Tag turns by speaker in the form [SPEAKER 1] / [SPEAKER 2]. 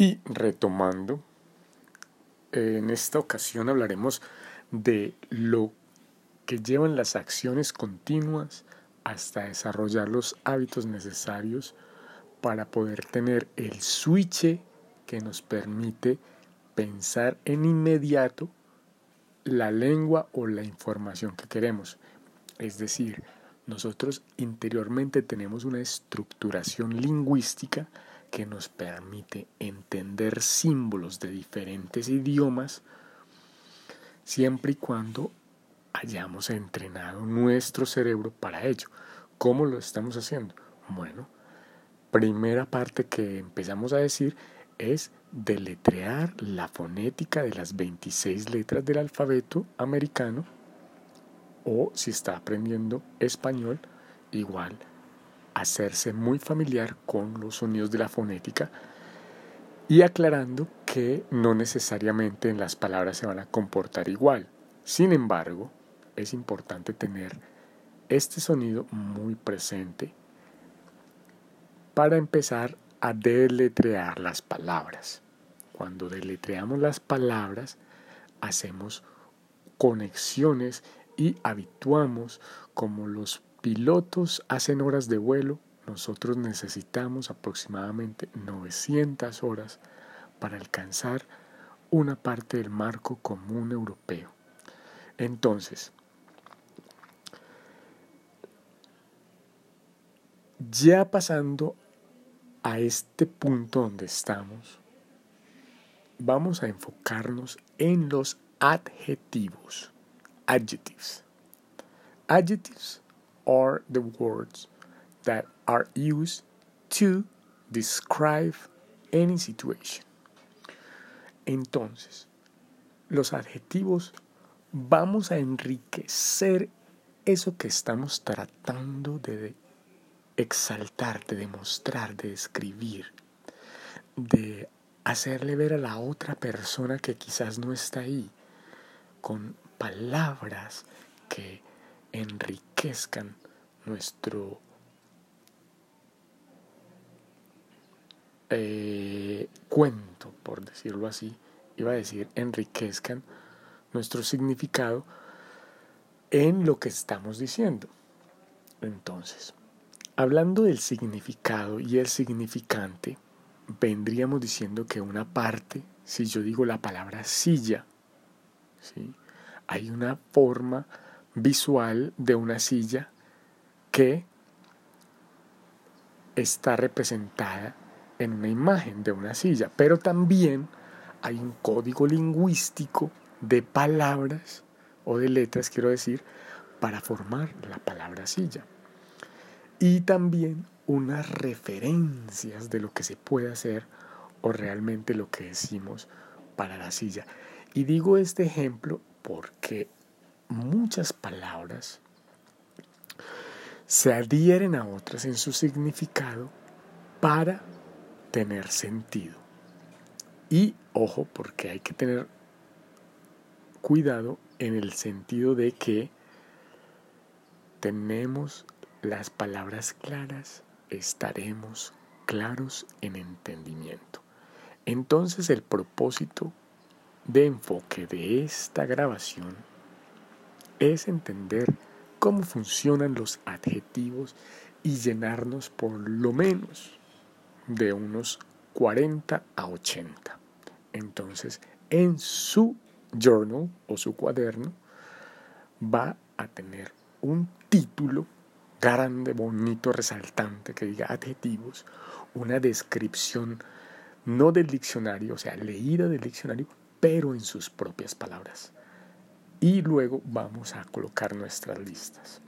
[SPEAKER 1] Y retomando, en esta ocasión hablaremos de lo que llevan las acciones continuas hasta desarrollar los hábitos necesarios para poder tener el switch que nos permite pensar en inmediato la lengua o la información que queremos. Es decir, nosotros interiormente tenemos una estructuración lingüística que nos permite entender símbolos de diferentes idiomas siempre y cuando hayamos entrenado nuestro cerebro para ello. ¿Cómo lo estamos haciendo? Bueno, primera parte que empezamos a decir es deletrear la fonética de las 26 letras del alfabeto americano o si está aprendiendo español, igual hacerse muy familiar con los sonidos de la fonética y aclarando que no necesariamente en las palabras se van a comportar igual. Sin embargo, es importante tener este sonido muy presente para empezar a deletrear las palabras. Cuando deletreamos las palabras, hacemos conexiones y habituamos como los pilotos hacen horas de vuelo, nosotros necesitamos aproximadamente 900 horas para alcanzar una parte del marco común europeo. Entonces, ya pasando a este punto donde estamos, vamos a enfocarnos en los adjetivos. Adjectives. Adjectives are the words that are used to describe any situation. Entonces, los adjetivos vamos a enriquecer eso que estamos tratando de exaltar, de demostrar, de describir, de hacerle ver a la otra persona que quizás no está ahí, con palabras que enriquezcan nuestro eh, cuento, por decirlo así, iba a decir, enriquezcan nuestro significado en lo que estamos diciendo. Entonces, hablando del significado y el significante, vendríamos diciendo que una parte, si yo digo la palabra silla, ¿sí? Hay una forma visual de una silla que está representada en una imagen de una silla, pero también hay un código lingüístico de palabras o de letras, quiero decir, para formar la palabra silla. Y también unas referencias de lo que se puede hacer o realmente lo que decimos para la silla. Y digo este ejemplo porque muchas palabras se adhieren a otras en su significado para tener sentido. Y ojo, porque hay que tener cuidado en el sentido de que tenemos las palabras claras, estaremos claros en entendimiento. Entonces el propósito de enfoque de esta grabación es entender cómo funcionan los adjetivos y llenarnos por lo menos de unos 40 a 80. Entonces, en su journal o su cuaderno va a tener un título grande, bonito, resaltante que diga adjetivos, una descripción no del diccionario, o sea, leída del diccionario, pero en sus propias palabras. Y luego vamos a colocar nuestras listas.